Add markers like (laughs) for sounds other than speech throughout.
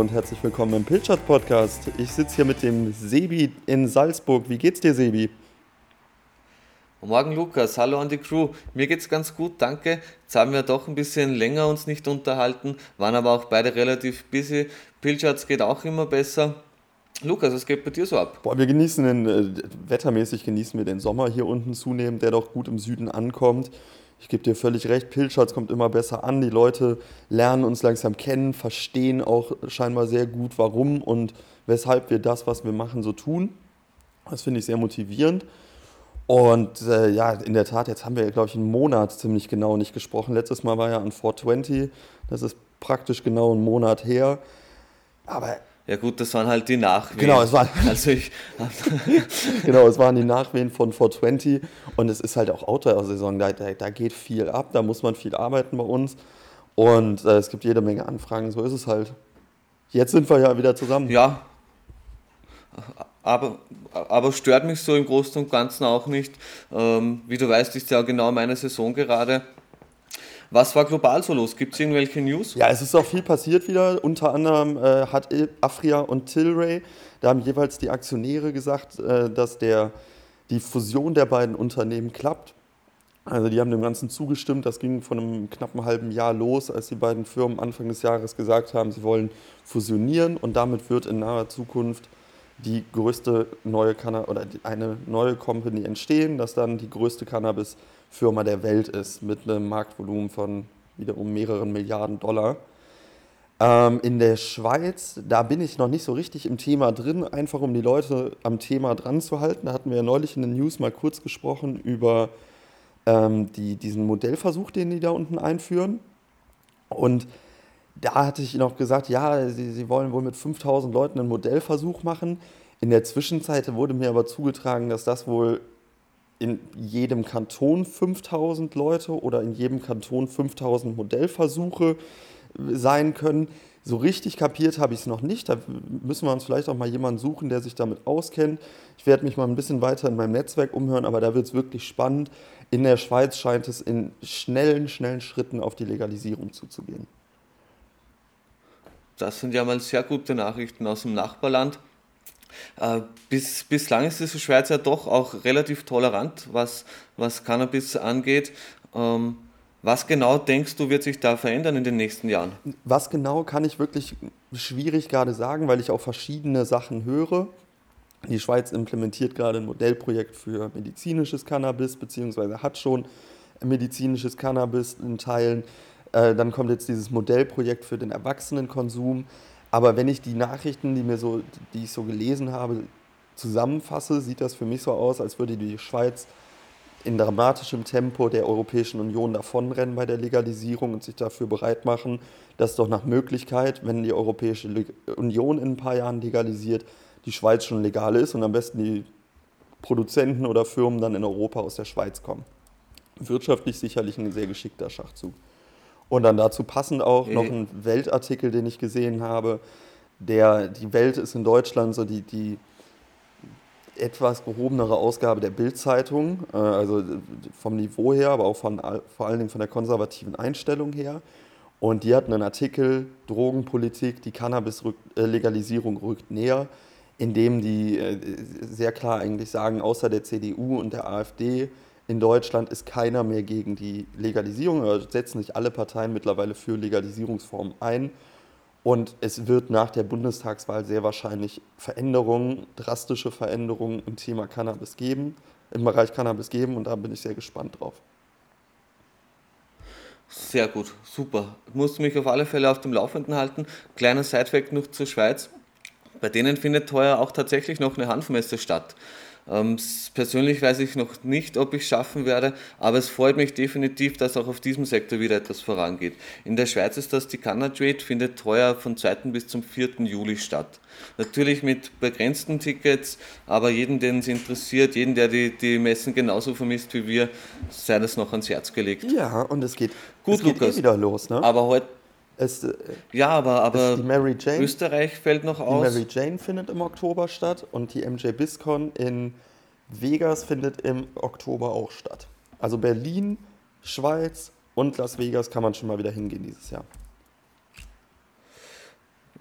Und herzlich willkommen im Pilchard Podcast. Ich sitze hier mit dem Sebi in Salzburg. Wie geht's dir, Sebi? Morgen Lukas, hallo an die Crew. Mir geht's ganz gut, danke. Jetzt haben wir doch ein bisschen länger uns nicht unterhalten, waren aber auch beide relativ busy. Pilchards geht auch immer besser. Lukas, was geht bei dir so ab? Boah, wir genießen den, äh, wettermäßig genießen wir den Sommer hier unten zunehmend, der doch gut im Süden ankommt. Ich gebe dir völlig recht, Pilchards kommt immer besser an. Die Leute lernen uns langsam kennen, verstehen auch scheinbar sehr gut, warum und weshalb wir das, was wir machen, so tun. Das finde ich sehr motivierend. Und äh, ja, in der Tat, jetzt haben wir, glaube ich, einen Monat ziemlich genau nicht gesprochen. Letztes Mal war ja an 420, das ist praktisch genau einen Monat her. Aber ja gut, das waren halt die Nachwehen. Genau, es waren, also ich, (laughs) genau, es waren die Nachwehen von 420 und es ist halt auch Outdoor-Saison, da, da, da, geht viel ab, da muss man viel arbeiten bei uns und äh, es gibt jede Menge Anfragen, so ist es halt. Jetzt sind wir ja wieder zusammen. Ja, aber, aber stört mich so im Großen und Ganzen auch nicht. Ähm, wie du weißt, ist ja genau meine Saison gerade. Was war global so los? Gibt es irgendwelche News? Ja, es ist auch viel passiert wieder. Unter anderem äh, hat Afria und Tilray, da haben jeweils die Aktionäre gesagt, äh, dass der, die Fusion der beiden Unternehmen klappt. Also die haben dem Ganzen zugestimmt. Das ging von einem knappen halben Jahr los, als die beiden Firmen Anfang des Jahres gesagt haben, sie wollen fusionieren und damit wird in naher Zukunft die größte neue Cannabis oder eine neue Company entstehen, das dann die größte Cannabis-Firma der Welt ist, mit einem Marktvolumen von wiederum mehreren Milliarden Dollar. Ähm, in der Schweiz, da bin ich noch nicht so richtig im Thema drin, einfach um die Leute am Thema dran zu halten. Da hatten wir ja neulich in den News mal kurz gesprochen über ähm, die, diesen Modellversuch, den die da unten einführen. Und da hatte ich noch gesagt, ja, sie, sie wollen wohl mit 5000 Leuten einen Modellversuch machen. In der Zwischenzeit wurde mir aber zugetragen, dass das wohl in jedem Kanton 5000 Leute oder in jedem Kanton 5000 Modellversuche sein können. So richtig kapiert habe ich es noch nicht. Da müssen wir uns vielleicht auch mal jemanden suchen, der sich damit auskennt. Ich werde mich mal ein bisschen weiter in meinem Netzwerk umhören, aber da wird es wirklich spannend. In der Schweiz scheint es in schnellen, schnellen Schritten auf die Legalisierung zuzugehen. Das sind ja mal sehr gute Nachrichten aus dem Nachbarland. Äh, bis, bislang ist die Schweiz ja doch auch relativ tolerant, was, was Cannabis angeht. Ähm, was genau denkst du, wird sich da verändern in den nächsten Jahren? Was genau kann ich wirklich schwierig gerade sagen, weil ich auch verschiedene Sachen höre. Die Schweiz implementiert gerade ein Modellprojekt für medizinisches Cannabis, beziehungsweise hat schon medizinisches Cannabis in Teilen. Äh, dann kommt jetzt dieses Modellprojekt für den Erwachsenenkonsum. Aber wenn ich die Nachrichten, die, mir so, die ich so gelesen habe, zusammenfasse, sieht das für mich so aus, als würde die Schweiz in dramatischem Tempo der Europäischen Union davonrennen bei der Legalisierung und sich dafür bereit machen, dass doch nach Möglichkeit, wenn die Europäische Union in ein paar Jahren legalisiert, die Schweiz schon legal ist und am besten die Produzenten oder Firmen dann in Europa aus der Schweiz kommen. Wirtschaftlich sicherlich ein sehr geschickter Schachzug. Und dann dazu passend auch noch ein Weltartikel, den ich gesehen habe. Der, die Welt ist in Deutschland so die, die etwas gehobenere Ausgabe der Bildzeitung, äh, also vom Niveau her, aber auch von, vor allen Dingen von der konservativen Einstellung her. Und die hatten einen Artikel, Drogenpolitik, die Cannabis-Legalisierung rückt näher, in dem die äh, sehr klar eigentlich sagen, außer der CDU und der AfD in Deutschland ist keiner mehr gegen die Legalisierung, oder setzen sich alle Parteien mittlerweile für Legalisierungsformen ein. Und es wird nach der Bundestagswahl sehr wahrscheinlich Veränderungen, drastische Veränderungen im Thema Cannabis geben, im Bereich Cannabis geben und da bin ich sehr gespannt drauf. Sehr gut, super. Musst du mich auf alle Fälle auf dem Laufenden halten. Kleiner Sidefact noch zur Schweiz. Bei denen findet heuer auch tatsächlich noch eine Hanfmesse statt. Ähm, persönlich weiß ich noch nicht, ob ich es schaffen werde, aber es freut mich definitiv, dass auch auf diesem Sektor wieder etwas vorangeht. In der Schweiz ist das die Canna-Trade, findet heuer von 2. bis zum 4. Juli statt. Natürlich mit begrenzten Tickets, aber jeden, den es interessiert, jeden, der die, die Messen genauso vermisst wie wir, sei das noch ans Herz gelegt. Ja, und es geht, Gut, es geht eh wieder los. Ne? Aber heute es, äh, ja, aber, aber Jane, Österreich fällt noch aus. Die Mary Jane findet im Oktober statt und die MJ BizCon in Vegas findet im Oktober auch statt. Also Berlin, Schweiz und Las Vegas kann man schon mal wieder hingehen dieses Jahr.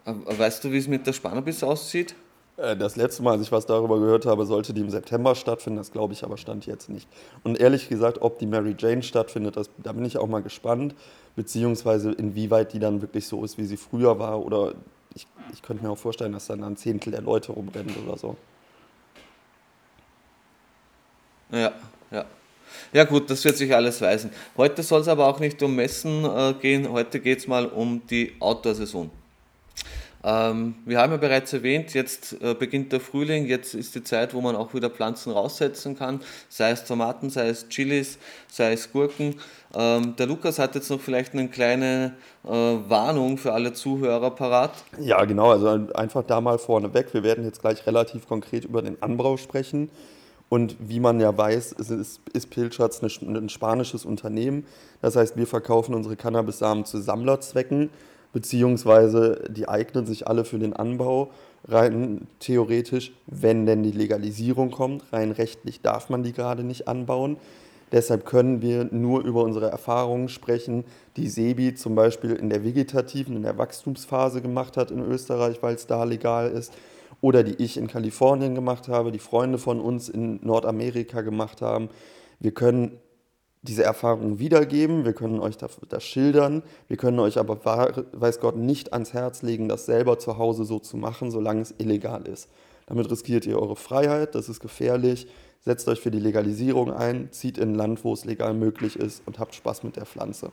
Weißt du, wie es mit der Spannerbis aussieht? Äh, das letzte Mal, als ich was darüber gehört habe, sollte die im September stattfinden. Das glaube ich aber stand jetzt nicht. Und ehrlich gesagt, ob die Mary Jane stattfindet, das, da bin ich auch mal gespannt. Beziehungsweise inwieweit die dann wirklich so ist, wie sie früher war. Oder ich, ich könnte mir auch vorstellen, dass dann ein Zehntel der Leute rumrennen oder so. Ja, ja. Ja gut, das wird sich alles weisen. Heute soll es aber auch nicht um Messen äh, gehen, heute geht es mal um die Outdoor-Saison. Ähm, wir haben ja bereits erwähnt, jetzt äh, beginnt der Frühling, jetzt ist die Zeit, wo man auch wieder Pflanzen raussetzen kann, sei es Tomaten, sei es Chilis, sei es Gurken. Ähm, der Lukas hat jetzt noch vielleicht eine kleine äh, Warnung für alle Zuhörer parat. Ja, genau, also einfach da mal vorneweg. Wir werden jetzt gleich relativ konkret über den Anbau sprechen. Und wie man ja weiß, ist, ist Pilchards ein spanisches Unternehmen. Das heißt, wir verkaufen unsere Cannabis-Samen zu Sammlerzwecken beziehungsweise die eignen sich alle für den Anbau. Rein theoretisch, wenn denn die Legalisierung kommt, rein rechtlich darf man die gerade nicht anbauen. Deshalb können wir nur über unsere Erfahrungen sprechen, die Sebi zum Beispiel in der vegetativen, in der Wachstumsphase gemacht hat in Österreich, weil es da legal ist, oder die ich in Kalifornien gemacht habe, die Freunde von uns in Nordamerika gemacht haben. Wir können diese Erfahrung wiedergeben, wir können euch das, schildern, wir können euch aber, weiß Gott, nicht ans Herz legen, das selber zu Hause so zu machen, solange es illegal ist. Damit riskiert ihr eure Freiheit, das ist gefährlich. Setzt euch für die Legalisierung ein, zieht in ein Land, wo es legal möglich ist und habt Spaß mit der Pflanze.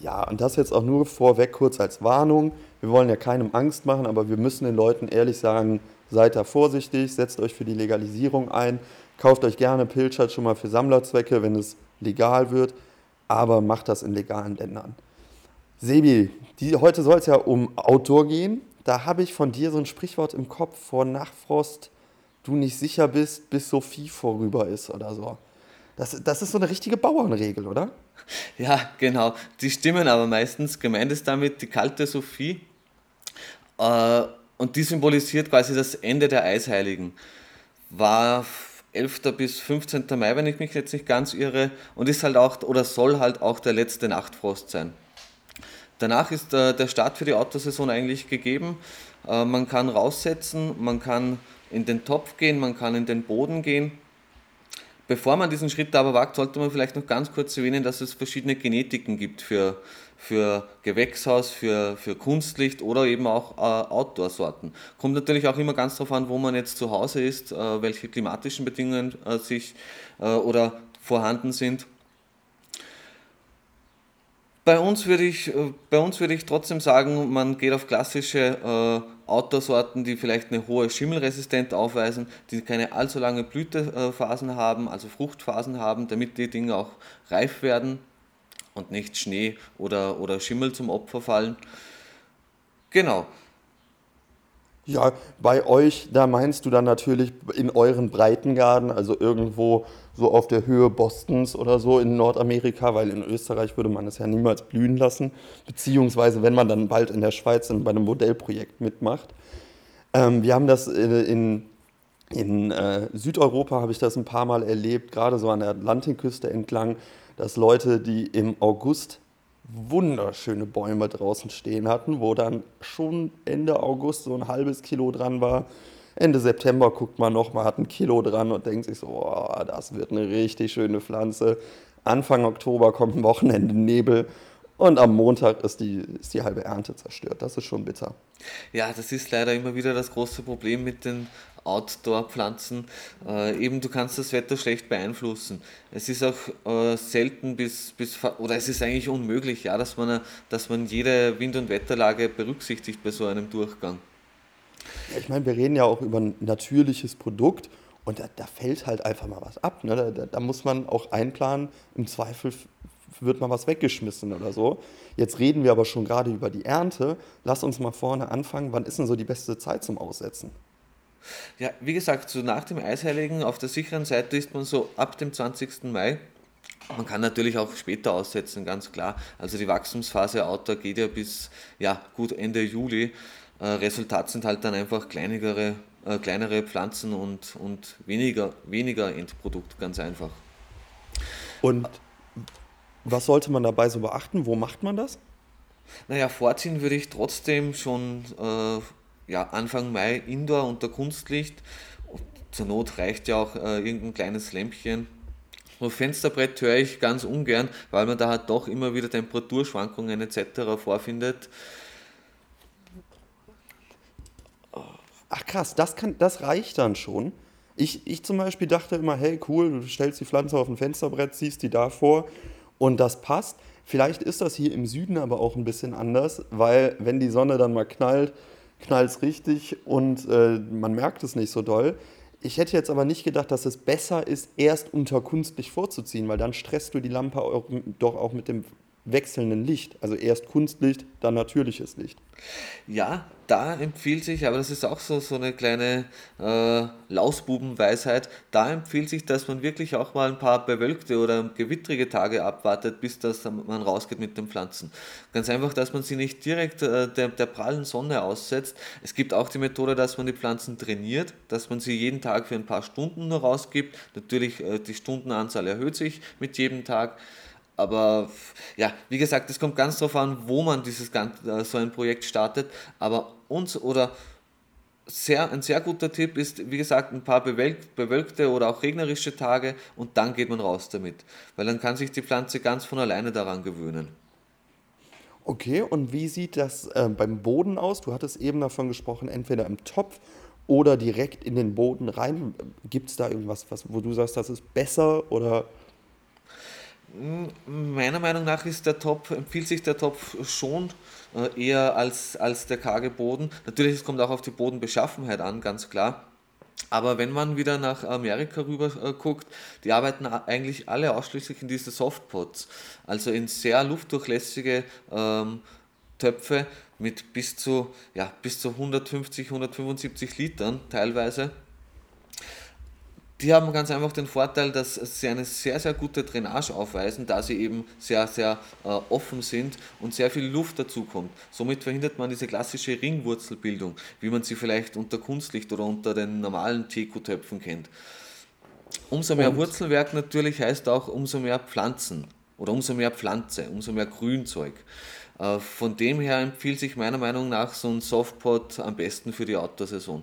Ja, und das jetzt auch nur vorweg kurz als Warnung. Wir wollen ja keinem Angst machen, aber wir müssen den Leuten ehrlich sagen, seid da vorsichtig, setzt euch für die Legalisierung ein, kauft euch gerne Pilchert schon mal für Sammlerzwecke, wenn es legal wird, aber macht das in legalen Ländern. Sebi, die, heute soll es ja um Outdoor gehen. Da habe ich von dir so ein Sprichwort im Kopf, vor Nachfrost du nicht sicher bist, bis Sophie vorüber ist oder so. Das, das ist so eine richtige Bauernregel, oder? (laughs) Ja, genau. Die stimmen aber meistens. Gemeint ist damit die kalte Sophie. Äh, und die symbolisiert quasi das Ende der Eisheiligen. War 11. bis 15. Mai, wenn ich mich jetzt nicht ganz irre, und ist halt auch oder soll halt auch der letzte Nachtfrost sein. Danach ist äh, der Start für die Autosaison eigentlich gegeben. Äh, man kann raussetzen, man kann in den Topf gehen, man kann in den Boden gehen. Bevor man diesen Schritt aber wagt, sollte man vielleicht noch ganz kurz erwähnen, dass es verschiedene Genetiken gibt für für Gewächshaus, für, für Kunstlicht oder eben auch äh, Outdoor-Sorten. Kommt natürlich auch immer ganz darauf an, wo man jetzt zu Hause ist, äh, welche klimatischen Bedingungen äh, sich äh, oder vorhanden sind. Bei uns würde ich, äh, bei uns ich trotzdem sagen, man geht auf klassische äh, Outdoor-Sorten, die vielleicht eine hohe Schimmelresistenz aufweisen, die keine allzu lange Blütephasen haben, also Fruchtphasen haben, damit die Dinge auch reif werden und nicht Schnee oder, oder Schimmel zum Opfer fallen. Genau. Ja, bei euch, da meinst du dann natürlich in euren Breitengarten, also irgendwo so auf der Höhe Bostons oder so in Nordamerika, weil in Österreich würde man es ja niemals blühen lassen, beziehungsweise wenn man dann bald in der Schweiz bei einem Modellprojekt mitmacht. Ähm, wir haben das in, in, in äh, Südeuropa, habe ich das ein paar Mal erlebt, gerade so an der Atlantikküste entlang, dass Leute, die im August wunderschöne Bäume draußen stehen hatten, wo dann schon Ende August so ein halbes Kilo dran war. Ende September guckt man noch, man hat ein Kilo dran und denkt sich so, oh, das wird eine richtig schöne Pflanze. Anfang Oktober kommt ein Wochenende Nebel und am Montag ist die, ist die halbe Ernte zerstört. Das ist schon bitter. Ja, das ist leider immer wieder das große Problem mit den Outdoor-Pflanzen. Äh, eben, du kannst das Wetter schlecht beeinflussen. Es ist auch äh, selten bis, bis, oder es ist eigentlich unmöglich, ja, dass man, dass man jede Wind- und Wetterlage berücksichtigt bei so einem Durchgang. Ich meine, wir reden ja auch über ein natürliches Produkt und da, da fällt halt einfach mal was ab. Ne? Da, da, muss man auch einplanen, im Zweifel wird mal was weggeschmissen oder so. Jetzt reden wir aber schon gerade über die Ernte. Lass uns mal vorne anfangen. Wann ist denn so die beste Zeit zum Aussetzen? Ja, wie gesagt, so nach dem Eisheiligen auf der sicheren Seite ist man so ab dem 20. Mai. Man kann natürlich auch später aussetzen, ganz klar. Also die Wachstumsphase Outdoor geht ja bis ja, gut Ende Juli. Äh, Resultat sind halt dann einfach kleinere, äh, kleinere Pflanzen und, und weniger, weniger Endprodukt, ganz einfach. Und was sollte man dabei so beachten? Wo macht man das? Naja, vorziehen würde ich trotzdem schon äh, ja, Anfang Mai Indoor unter Kunstlicht. Zur Not reicht ja auch äh, irgendein kleines Lämpchen. Und Fensterbrett höre ich ganz ungern, weil man da halt doch immer wieder Temperaturschwankungen etc. vorfindet. Ach krass, das, kann, das reicht dann schon. Ich, ich zum Beispiel dachte immer, hey cool, du stellst die Pflanze auf ein Fensterbrett, ziehst die davor und das passt. Vielleicht ist das hier im Süden aber auch ein bisschen anders, weil wenn die Sonne dann mal knallt, knallt es richtig und äh, man merkt es nicht so doll. Ich hätte jetzt aber nicht gedacht, dass es besser ist, erst unter Kunstlicht vorzuziehen, weil dann stresst du die Lampe auch, doch auch mit dem wechselnden Licht. Also erst Kunstlicht, dann natürliches Licht. Ja, da empfiehlt sich, aber das ist auch so, so eine kleine äh, Lausbubenweisheit, da empfiehlt sich, dass man wirklich auch mal ein paar bewölkte oder gewittrige Tage abwartet, bis das man rausgeht mit den Pflanzen. Ganz einfach, dass man sie nicht direkt äh, der, der prallen Sonne aussetzt. Es gibt auch die Methode, dass man die Pflanzen trainiert, dass man sie jeden Tag für ein paar Stunden nur rausgibt. Natürlich, äh, die Stundenanzahl erhöht sich mit jedem Tag. Aber ja, wie gesagt, es kommt ganz darauf an, wo man dieses äh, so ein Projekt startet. Aber uns oder sehr, ein sehr guter Tipp ist, wie gesagt, ein paar bewölkte oder auch regnerische Tage und dann geht man raus damit. Weil dann kann sich die Pflanze ganz von alleine daran gewöhnen. Okay, und wie sieht das äh, beim Boden aus? Du hattest eben davon gesprochen, entweder im Topf oder direkt in den Boden rein. Gibt es da irgendwas, was, wo du sagst, das ist besser oder Meiner Meinung nach ist der Topf, empfiehlt sich der Topf schon äh, eher als, als der karge Boden. Natürlich, es kommt auch auf die Bodenbeschaffenheit an, ganz klar. Aber wenn man wieder nach Amerika rüber äh, guckt, die arbeiten eigentlich alle ausschließlich in diese Softpots, also in sehr luftdurchlässige ähm, Töpfe mit bis zu, ja, bis zu 150, 175 Litern teilweise. Die haben ganz einfach den Vorteil, dass sie eine sehr, sehr gute Drainage aufweisen, da sie eben sehr, sehr äh, offen sind und sehr viel Luft dazukommt. Somit verhindert man diese klassische Ringwurzelbildung, wie man sie vielleicht unter Kunstlicht oder unter den normalen Teku-Töpfen kennt. Umso mehr und? Wurzelwerk natürlich heißt auch umso mehr Pflanzen oder umso mehr Pflanze, umso mehr Grünzeug. Äh, von dem her empfiehlt sich meiner Meinung nach so ein Softpot am besten für die Outdoor-Saison.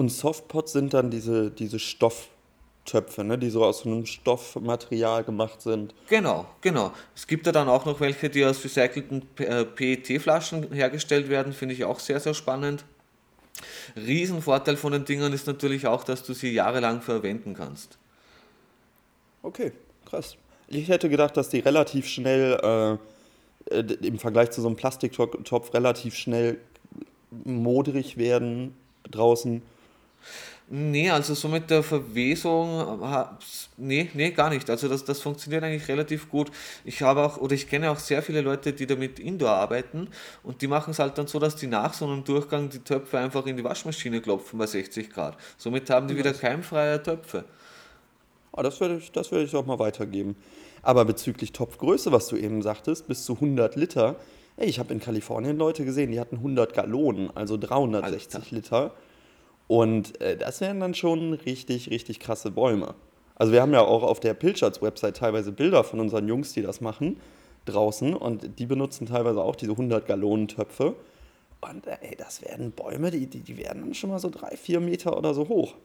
Und Softpots sind dann diese, diese Stofftöpfe, ne, die so aus einem Stoffmaterial gemacht sind. Genau, genau. Es gibt ja dann auch noch welche, die aus recycelten PET-Flaschen hergestellt werden, finde ich auch sehr, sehr spannend. Riesenvorteil von den Dingern ist natürlich auch, dass du sie jahrelang verwenden kannst. Okay, krass. Ich hätte gedacht, dass die relativ schnell, äh, äh im Vergleich zu so einem Plastiktopf, relativ schnell modrig werden draußen Nee, also so mit der Verwesung, nee, nee, gar nicht. Also das, das funktioniert eigentlich relativ gut. Ich habe auch, oder ich kenne auch sehr viele Leute, die damit Indoor arbeiten und die machen es halt dann so, dass die nach so einem Durchgang die Töpfe einfach in die Waschmaschine klopfen bei 60 Grad. Somit haben die wieder keimfreie Töpfe. Oh, das würde ich, das ich auch mal weitergeben. Aber bezüglich Topfgröße, was du eben sagtest, bis zu 100 Liter, ey, ich habe in Kalifornien Leute gesehen, die hatten 100 Gallonen, also 360 Alter. Liter. Und äh, das wären dann schon richtig, richtig krasse Bäume. Also wir haben ja auch auf der Pilchards-Website teilweise Bilder von unseren Jungs, die das machen, draußen. Und die benutzen teilweise auch diese 100-Gallonen-Töpfe. Und äh, ey, das werden Bäume, die, die, die werden dann schon mal so drei, vier Meter oder so hoch.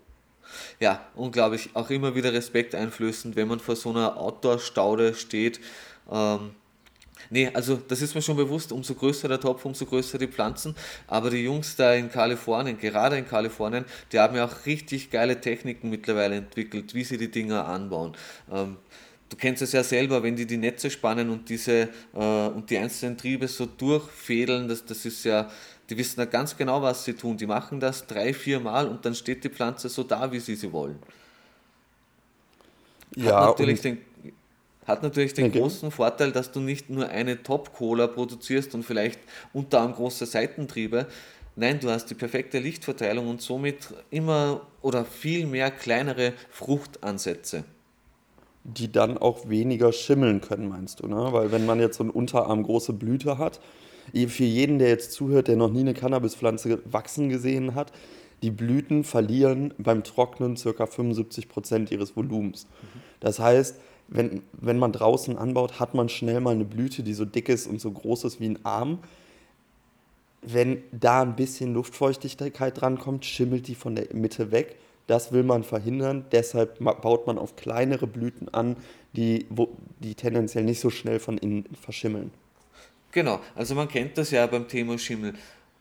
Ja, unglaublich. Auch immer wieder Respekt einflößend, wenn man vor so einer Outdoor-Staude steht. Ähm, Nee, also das ist mir schon bewusst, umso größer der Topf, umso größer die Pflanzen. Aber die Jungs da in Kalifornien, gerade in Kalifornien, die haben ja auch richtig geile Techniken mittlerweile entwickelt, wie sie die Dinger anbauen. Ähm, du kennst es ja selber, wenn die die Netze spannen und diese äh, und die einzelnen Triebe so durchfädeln, das, das ist ja, die wissen ja ganz genau, was sie tun. Die machen das drei, vier Mal und dann steht die Pflanze so da, wie sie sie wollen. Hat ja, natürlich den hat natürlich den okay. großen Vorteil, dass du nicht nur eine Top-Cola produzierst und vielleicht unter anderem große Seitentriebe. Nein, du hast die perfekte Lichtverteilung und somit immer oder viel mehr kleinere Fruchtansätze. Die dann auch weniger schimmeln können, meinst du, ne? Weil wenn man jetzt so eine Unterarm große Blüte hat, für jeden, der jetzt zuhört, der noch nie eine Cannabispflanze wachsen gesehen hat, die Blüten verlieren beim Trocknen ca. 75% ihres Volumens. Mhm. Das heißt, wenn, wenn man draußen anbaut, hat man schnell mal eine Blüte, die so dick ist und so groß ist wie ein Arm. Wenn da ein bisschen Luftfeuchtigkeit drankommt, schimmelt die von der Mitte weg. Das will man verhindern. Deshalb baut man auf kleinere Blüten an, die, wo, die tendenziell nicht so schnell von innen verschimmeln. Genau, also man kennt das ja beim Thema Schimmel.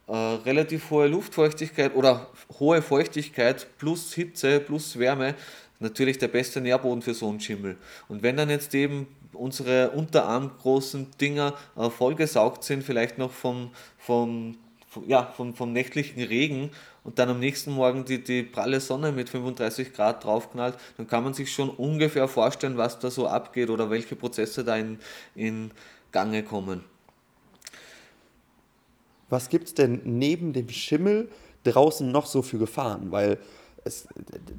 Äh, relativ hohe Luftfeuchtigkeit oder hohe Feuchtigkeit plus Hitze plus Wärme natürlich der beste Nährboden für so einen Schimmel. Und wenn dann jetzt eben unsere unterarmgroßen Dinger äh, vollgesaugt sind, vielleicht noch vom, vom, vom, ja, vom, vom nächtlichen Regen und dann am nächsten Morgen die, die pralle Sonne mit 35 Grad draufknallt, dann kann man sich schon ungefähr vorstellen, was da so abgeht oder welche Prozesse da in, in Gange kommen. Was gibt es denn neben dem Schimmel draußen noch so für Gefahren? Weil es,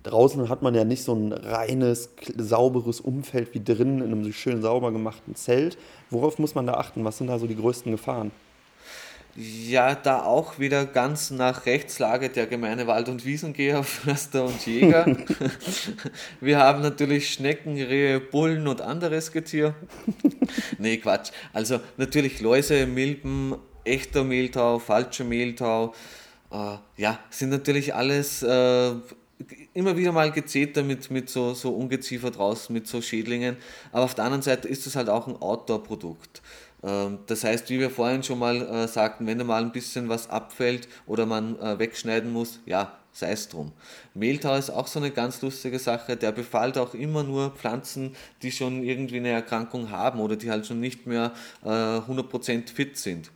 draußen hat man ja nicht so ein reines, sauberes Umfeld wie drinnen in einem schön sauber gemachten Zelt. Worauf muss man da achten? Was sind da so die größten Gefahren? Ja, da auch wieder ganz nach Rechtslage der Gemeine Wald- und Wiesengeher, (laughs) Förster und Jäger. (laughs) Wir haben natürlich Schnecken, Rehe, Bullen und anderes Getier. (laughs) Nee, Quatsch. Also natürlich Läuse, Milben, echter Mehltau, falscher Mehltau, ja, sind natürlich alles äh, immer wieder mal gezeter mit, mit so, so Ungeziefer draußen, mit so Schädlingen. Aber auf der anderen Seite ist es halt auch ein Outdoor-Produkt. Ähm, das heißt, wie wir vorhin schon mal äh, sagten, wenn da mal ein bisschen was abfällt oder man äh, wegschneiden muss, ja, sei es drum. Mehltau ist auch so eine ganz lustige Sache, der befallt auch immer nur Pflanzen, die schon irgendwie eine Erkrankung haben oder die halt schon nicht mehr äh, 100% fit sind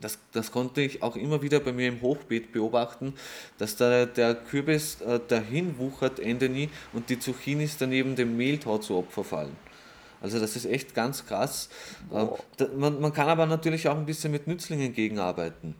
das, das konnte ich auch immer wieder bei mir im Hochbeet beobachten, dass da der Kürbis äh, dahin wuchert, Ende nie, und die Zucchinis daneben dem Mehltau zu Opfer fallen. Also das ist echt ganz krass. Ähm, da, man, man kann aber natürlich auch ein bisschen mit Nützlingen gegenarbeiten.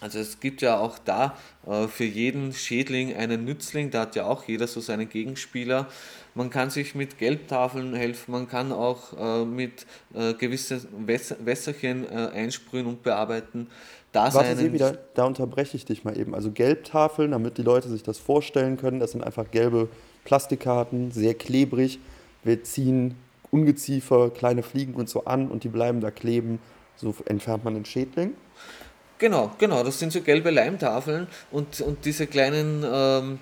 Also es gibt ja auch da äh, für jeden Schädling einen Nützling, da hat ja auch jeder so seinen Gegenspieler. Man kann sich mit Gelbtafeln helfen, man kann auch äh, mit äh, gewissen Wässer, Wässerchen äh, einsprühen und bearbeiten. Da Warte Sie wieder, da unterbreche ich dich mal eben. Also Gelbtafeln, damit die Leute sich das vorstellen können, das sind einfach gelbe Plastikkarten, sehr klebrig. Wir ziehen Ungeziefer, kleine Fliegen und so an und die bleiben da kleben. So entfernt man den Schädling. Genau, genau, das sind so gelbe Leimtafeln und, und diese kleinen ähm,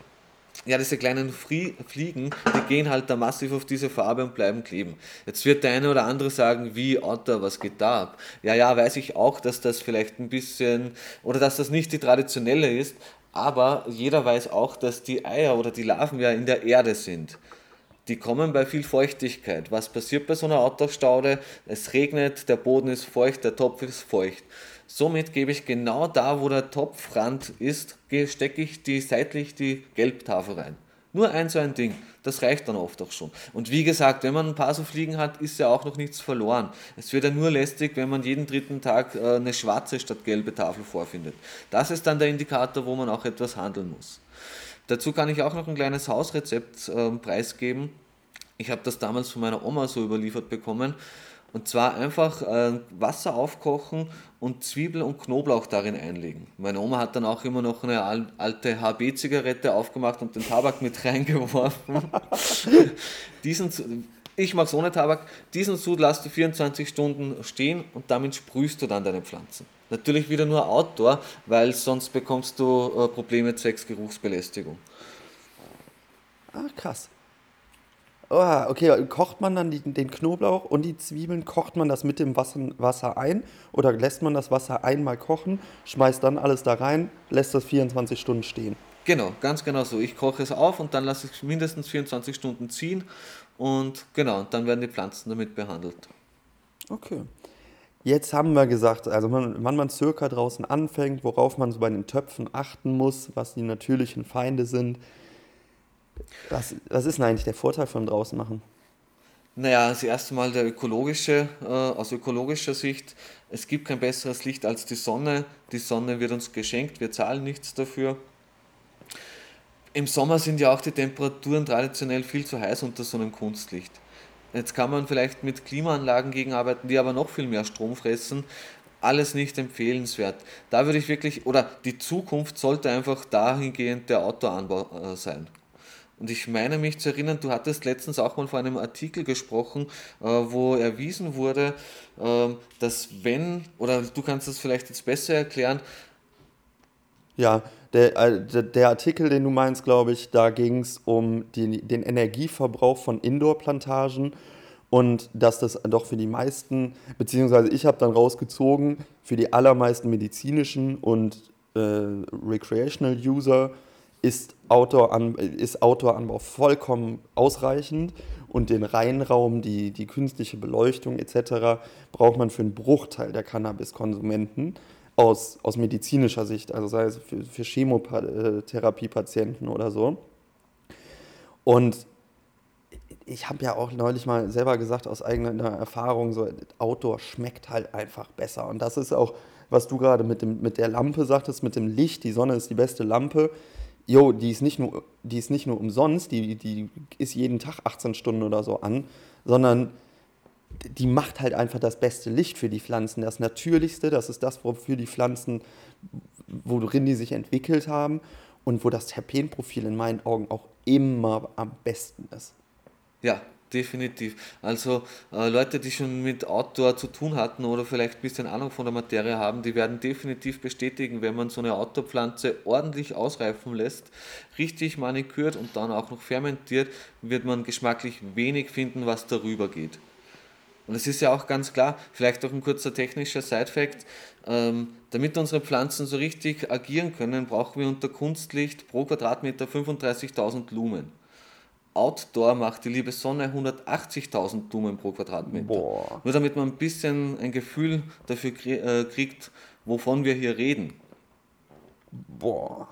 ja, diese kleinen Fliegen, die gehen halt da massiv auf diese Farbe und bleiben kleben. Jetzt wird der eine oder andere sagen, wie Otter, was geht da ab? Ja, ja, weiß ich auch, dass das vielleicht ein bisschen, oder dass das nicht die traditionelle ist, aber jeder weiß auch, dass die Eier oder die Larven ja in der Erde sind. Die kommen bei viel Feuchtigkeit. Was passiert bei so einer Otterstaude? Es regnet, der Boden ist feucht, der Topf ist feucht. Somit gebe ich genau da, wo der Topfrand ist, stecke ich die seitlich die Gelbtafel rein. Nur ein so ein Ding, das reicht dann oft auch schon. Und wie gesagt, wenn man ein paar so Fliegen hat, ist ja auch noch nichts verloren. Es wird ja nur lästig, wenn man jeden dritten Tag äh, eine schwarze statt gelbe Tafel vorfindet. Das ist dann der Indikator, wo man auch etwas handeln muss. Dazu kann ich auch noch ein kleines Hausrezept äh, preisgeben. Ich habe das damals von meiner Oma so überliefert bekommen. Und zwar einfach äh, Wasser aufkochen und Zwiebel und Knoblauch darin einlegen. Meine Oma hat dann auch immer noch eine alte HB-Zigarette aufgemacht und den Tabak mit (laughs) reingeworfen. (laughs) diesen, ich mache es ohne Tabak. Diesen Sud lässt du 24 Stunden stehen und damit sprühst du dann deine Pflanzen. Natürlich wieder nur Outdoor, weil sonst bekommst du äh, Probleme zwecks Geruchsbelästigung. Ah, krass. Oh, okay, kocht man dann die, den Knoblauch und die Zwiebeln, kocht man das mit dem Wasser, Wasser ein oder lässt man das Wasser einmal kochen, schmeißt dann alles da rein, lässt das 24 Stunden stehen? Genau, ganz genau so. Ich koche es auf und dann lasse ich es mindestens 24 Stunden ziehen und genau, dann werden die Pflanzen damit behandelt. Okay. Jetzt haben wir gesagt, also wann man circa draußen anfängt, worauf man so bei den Töpfen achten muss, was die natürlichen Feinde sind. Was, was ist denn eigentlich der Vorteil von draußen machen? Naja, das erste Mal der ökologische, äh, aus ökologischer Sicht, es gibt kein besseres Licht als die Sonne. Die Sonne wird uns geschenkt, wir zahlen nichts dafür. Im Sommer sind ja auch die Temperaturen traditionell viel zu heiß unter so einem Kunstlicht. Jetzt kann man vielleicht mit Klimaanlagen gegenarbeiten, die aber noch viel mehr Strom fressen. Alles nicht empfehlenswert. Da würde ich wirklich, oder die Zukunft sollte einfach dahingehend der Autoanbau äh, sein. Und ich meine mich zu erinnern, du hattest letztens auch mal vor einem Artikel gesprochen, äh, wo erwiesen wurde, äh, dass wenn, oder du kannst das vielleicht jetzt besser erklären. Ja, der, äh, der Artikel, den du meinst, glaube ich, da ging es um die, den Energieverbrauch von Indoor-Plantagen und dass das doch für die meisten, beziehungsweise ich habe dann rausgezogen, für die allermeisten medizinischen und äh, Recreational User ist Outdoor-Anbau ist Outdoor vollkommen ausreichend und den Reinraum, die, die künstliche Beleuchtung etc. braucht man für einen Bruchteil der Cannabiskonsumenten aus, aus medizinischer Sicht, also sei es für, für Chemotherapie-Patienten oder so. Und ich habe ja auch neulich mal selber gesagt, aus eigener Erfahrung, so Outdoor schmeckt halt einfach besser. Und das ist auch, was du gerade mit, mit der Lampe sagtest, mit dem Licht, die Sonne ist die beste Lampe. Jo, die ist nicht nur, die ist nicht nur umsonst, die, die ist jeden Tag 18 Stunden oder so an, sondern die macht halt einfach das beste Licht für die Pflanzen, das Natürlichste, das ist das, wofür die Pflanzen, worin die sich entwickelt haben und wo das Terpenprofil in meinen Augen auch immer am besten ist. Ja, definitiv. Also äh, Leute, die schon mit Outdoor zu tun hatten oder vielleicht ein bisschen Ahnung von der Materie haben, die werden definitiv bestätigen, wenn man so eine Outdoor-Pflanze ordentlich ausreifen lässt, richtig manikürt und dann auch noch fermentiert, wird man geschmacklich wenig finden, was darüber geht. Und es ist ja auch ganz klar, vielleicht auch ein kurzer technischer Side-Fact, ähm, damit unsere Pflanzen so richtig agieren können, brauchen wir unter Kunstlicht pro Quadratmeter 35.000 Lumen. Outdoor macht die liebe Sonne 180.000 Lumen pro Quadratmeter. Boah. Nur damit man ein bisschen ein Gefühl dafür äh, kriegt, wovon wir hier reden. Boah.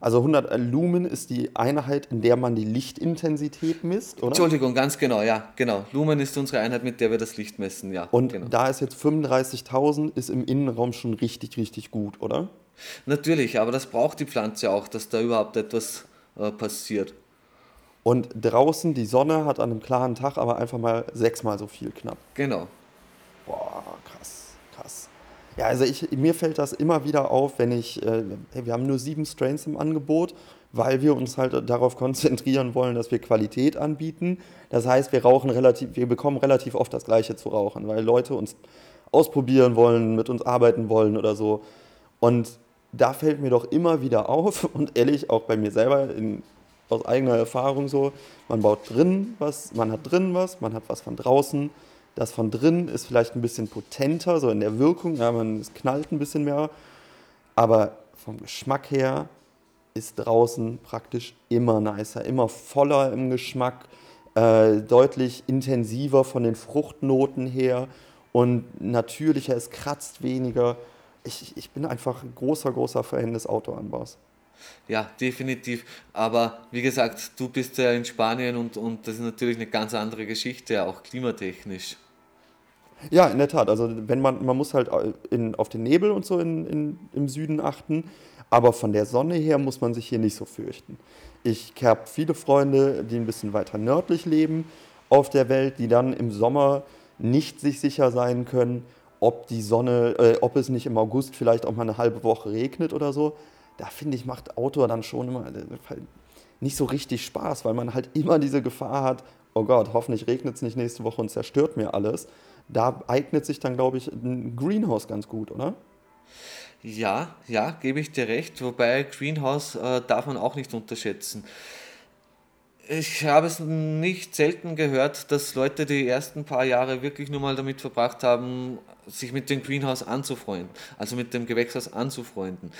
Also 100 Lumen ist die Einheit, in der man die Lichtintensität misst, oder? Entschuldigung, ganz genau, ja, genau. Lumen ist unsere Einheit, mit der wir das Licht messen, ja. Und genau. da ist jetzt 35.000, ist im Innenraum schon richtig, richtig gut, oder? Natürlich, aber das braucht die Pflanze auch, dass da überhaupt etwas äh, passiert. Und draußen die Sonne hat an einem klaren Tag aber einfach mal sechsmal so viel knapp. Genau. Boah, krass, krass. Ja, also ich, mir fällt das immer wieder auf, wenn ich, äh, wir haben nur sieben Strains im Angebot, weil wir uns halt darauf (laughs) konzentrieren wollen, dass wir Qualität anbieten. Das heißt, wir rauchen relativ, wir bekommen relativ oft das Gleiche zu rauchen, weil Leute uns ausprobieren wollen, mit uns arbeiten wollen oder so. Und da fällt mir doch immer wieder auf (laughs) und ehrlich auch bei mir selber in aus eigener Erfahrung so, man baut drin was, man hat drin was, man hat was von draußen. Das von drin ist vielleicht ein bisschen potenter, so in der Wirkung, ja, man es knallt ein bisschen mehr. Aber vom Geschmack her ist draußen praktisch immer nicer, immer voller im Geschmack, äh, deutlich intensiver von den Fruchtnoten her und natürlicher, es kratzt weniger. Ich, ich bin einfach ein großer, großer Fan des Autoanbaus. Ja, definitiv. Aber wie gesagt, du bist ja in Spanien und, und das ist natürlich eine ganz andere Geschichte, auch klimatechnisch. Ja, in der Tat. Also wenn man, man muss halt in, auf den Nebel und so in, in, im Süden achten, aber von der Sonne her muss man sich hier nicht so fürchten. Ich habe viele Freunde, die ein bisschen weiter nördlich leben auf der Welt, die dann im Sommer nicht sich sicher sein können, ob die Sonne, äh, ob es nicht im August vielleicht auch mal eine halbe Woche regnet oder so da finde ich, macht Outdoor dann schon immer äh, nicht so richtig Spaß, weil man halt immer diese Gefahr hat, oh Gott, hoffentlich regnet es nicht nächste Woche und zerstört mir alles. Da eignet sich dann, glaube ich, ein Greenhouse ganz gut, oder? Ja, ja, gebe ich dir recht. Wobei Greenhouse äh, darf man auch nicht unterschätzen. Ich habe es nicht selten gehört, dass Leute die ersten paar Jahre wirklich nur mal damit verbracht haben, sich mit dem Greenhouse anzufreunden, also mit dem Gewächshaus anzufreunden,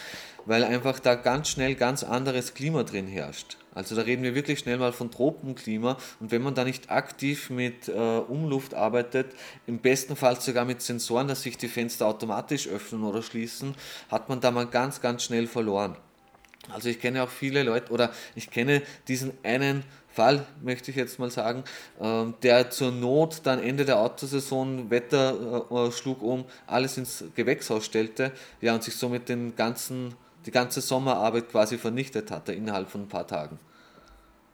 weil einfach da ganz schnell ganz anderes Klima drin herrscht. Also da reden wir wirklich schnell mal von Tropenklima und wenn man da nicht aktiv mit äh, Umluft arbeitet, im besten Fall sogar mit Sensoren, dass sich die Fenster automatisch öffnen oder schließen, hat man da mal ganz, ganz schnell verloren. Also ich kenne auch viele Leute oder ich kenne diesen einen Fall, möchte ich jetzt mal sagen, ähm, der zur Not dann Ende der Autosaison Wetter äh, äh, schlug um, alles ins Gewächshaus stellte ja, und sich somit den ganzen, die ganze Sommerarbeit quasi vernichtet hatte innerhalb von ein paar Tagen.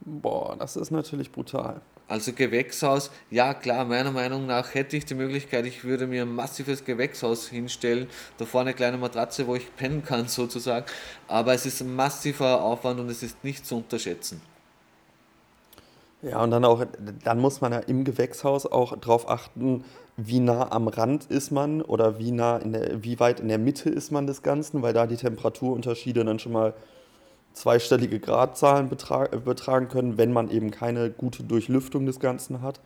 Boah, das ist natürlich brutal. Also Gewächshaus, ja klar, meiner Meinung nach hätte ich die Möglichkeit, ich würde mir ein massives Gewächshaus hinstellen, da vorne eine kleine Matratze, wo ich pennen kann (laughs) sozusagen, aber es ist ein massiver Aufwand und es ist nicht zu unterschätzen. Ja, und dann auch, dann muss man ja im Gewächshaus auch darauf achten, wie nah am Rand ist man oder wie nah in der, wie weit in der Mitte ist man des Ganzen, weil da die Temperaturunterschiede dann schon mal zweistellige Gradzahlen betragen können, wenn man eben keine gute Durchlüftung des Ganzen hat.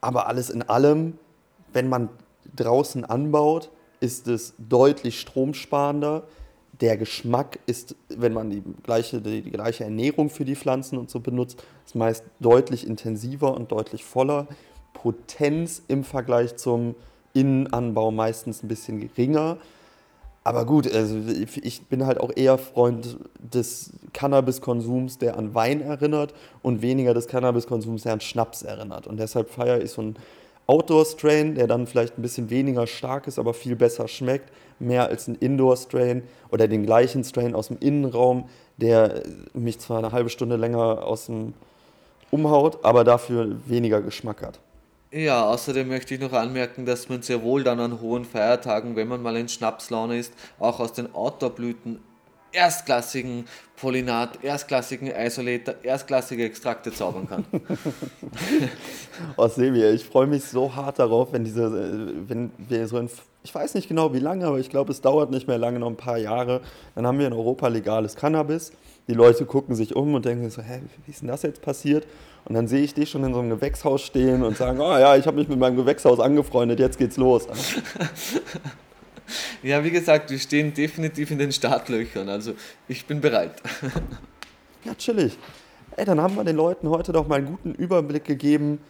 Aber alles in allem, wenn man draußen anbaut, ist es deutlich stromsparender. Der Geschmack ist, wenn man die gleiche, die, die gleiche Ernährung für die Pflanzen und so benutzt, ist meist deutlich intensiver und deutlich voller. Potenz im Vergleich zum Innenanbau meistens ein bisschen geringer. Aber gut, also ich bin halt auch eher Freund des Cannabiskonsums, der an Wein erinnert und weniger des Cannabiskonsums, der an Schnaps erinnert. Und deshalb feiere ich so einen Outdoor-Strain, der dann vielleicht ein bisschen weniger stark ist, aber viel besser schmeckt, mehr als ein Indoor-Strain oder den gleichen Strain aus dem Innenraum, der mich zwar eine halbe Stunde länger aus dem umhaut, aber dafür weniger Geschmack hat. Ja, außerdem möchte ich noch anmerken, dass man sehr wohl dann an hohen Feiertagen, wenn man mal in Schnapslaune ist, auch aus den Outdoor-Blüten erstklassigen Pollinat, erstklassigen Isolator, erstklassige Extrakte zaubern kann. (laughs) oh, Sebi, ich freue mich so hart darauf, wenn diese, wenn wir so in, ich weiß nicht genau wie lange, aber ich glaube, es dauert nicht mehr lange, noch ein paar Jahre, dann haben wir in Europa legales Cannabis. Die Leute gucken sich um und denken so, hä, wie ist denn das jetzt passiert? Und dann sehe ich dich schon in so einem Gewächshaus stehen und sagen, oh ja, ich habe mich mit meinem Gewächshaus angefreundet, jetzt geht's los. (laughs) (laughs) ja, wie gesagt, wir stehen definitiv in den Startlöchern, also ich bin bereit. ja, chillig. Ey, dann haben wir den Leuten heute doch mal einen guten Überblick gegeben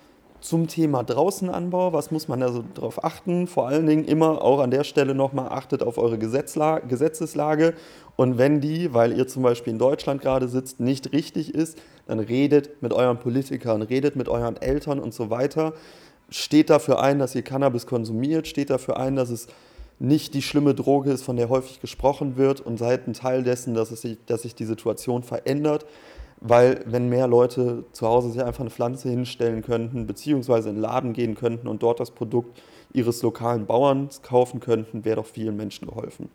zum Thema Draußenanbau. Was muss man also darauf achten? Vor allen Dingen immer auch an der Stelle nochmal achtet auf eure Gesetzeslage. Und wenn die, weil ihr zum Beispiel in Deutschland gerade sitzt, nicht richtig ist, dann redet mit euren Politikern, redet mit euren Eltern und so weiter. Steht dafür ein, dass ihr Cannabis konsumiert, steht dafür ein, dass es nicht die schlimme Droge ist, von der häufig gesprochen wird und seid ein Teil dessen, dass, es sich, dass sich die Situation verändert. Weil wenn mehr Leute zu Hause sich einfach eine Pflanze hinstellen könnten, beziehungsweise in den Laden gehen könnten und dort das Produkt ihres lokalen Bauerns kaufen könnten, wäre doch vielen Menschen geholfen.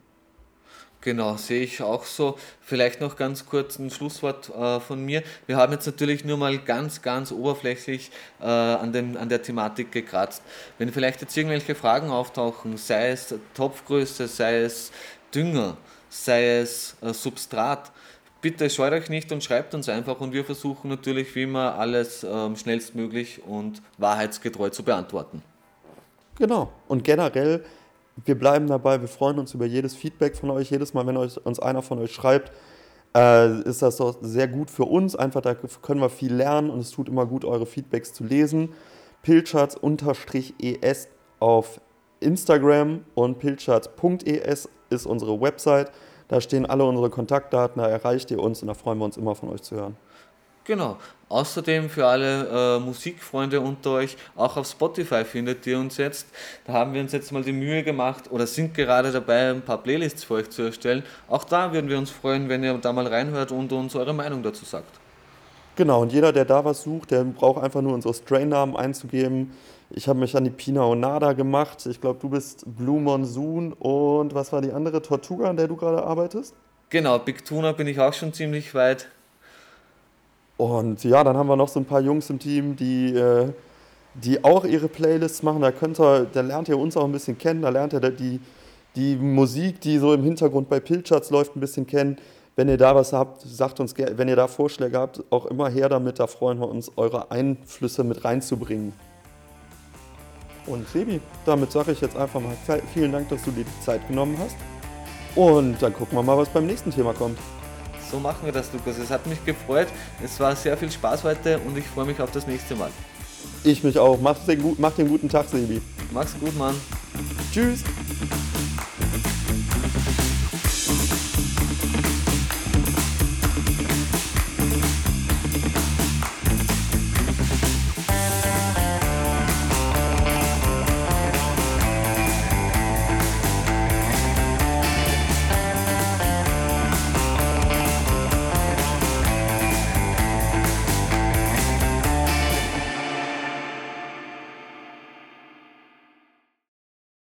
Genau, sehe ich auch so. Vielleicht noch ganz kurz ein Schlusswort äh, von mir. Wir haben jetzt natürlich nur mal ganz, ganz oberflächlich äh, an, dem, an der Thematik gekratzt. Wenn vielleicht jetzt irgendwelche Fragen auftauchen, sei es Topfgröße, sei es Dünger, sei es äh, Substrat, bitte scheut euch nicht und schreibt uns einfach und wir versuchen natürlich wie immer alles ähm, schnellstmöglich und wahrheitsgetreu zu beantworten. Genau. Und generell wir bleiben dabei, wir freuen uns über jedes Feedback von euch. Jedes Mal, wenn euch, uns einer von euch schreibt, äh, ist das doch sehr gut für uns. Einfach, da können wir viel lernen und es tut immer gut, eure Feedbacks zu lesen. Pilchards-es auf Instagram und pilchards.es ist unsere Website. Da stehen alle unsere Kontaktdaten, da erreicht ihr uns und da freuen wir uns immer von euch zu hören. Genau. Außerdem für alle äh, Musikfreunde unter euch, auch auf Spotify findet ihr uns jetzt. Da haben wir uns jetzt mal die Mühe gemacht oder sind gerade dabei, ein paar Playlists für euch zu erstellen. Auch da würden wir uns freuen, wenn ihr da mal reinhört und uns eure Meinung dazu sagt. Genau, und jeder, der da was sucht, der braucht einfach nur unsere Strain-Namen einzugeben. Ich habe mich an die Pina Onada gemacht. Ich glaube, du bist Blue Monsoon und was war die andere Tortuga, an der du gerade arbeitest? Genau, Big Tuna bin ich auch schon ziemlich weit. Und ja, dann haben wir noch so ein paar Jungs im Team, die, äh, die auch ihre Playlists machen. Da, könnt ihr, da lernt ihr uns auch ein bisschen kennen. Da lernt ihr die, die Musik, die so im Hintergrund bei Pilchards läuft, ein bisschen kennen. Wenn ihr da was habt, sagt uns gerne, wenn ihr da Vorschläge habt, auch immer her damit. Da freuen wir uns, eure Einflüsse mit reinzubringen. Und Sebi, damit sage ich jetzt einfach mal vielen Dank, dass du dir die Zeit genommen hast. Und dann gucken wir mal, was beim nächsten Thema kommt. So machen wir das, Lukas. Es hat mich gefreut. Es war sehr viel Spaß heute und ich freue mich auf das nächste Mal. Ich mich auch. Mach den, mach den guten Tag, Sebi. Mach's gut, Mann. Tschüss.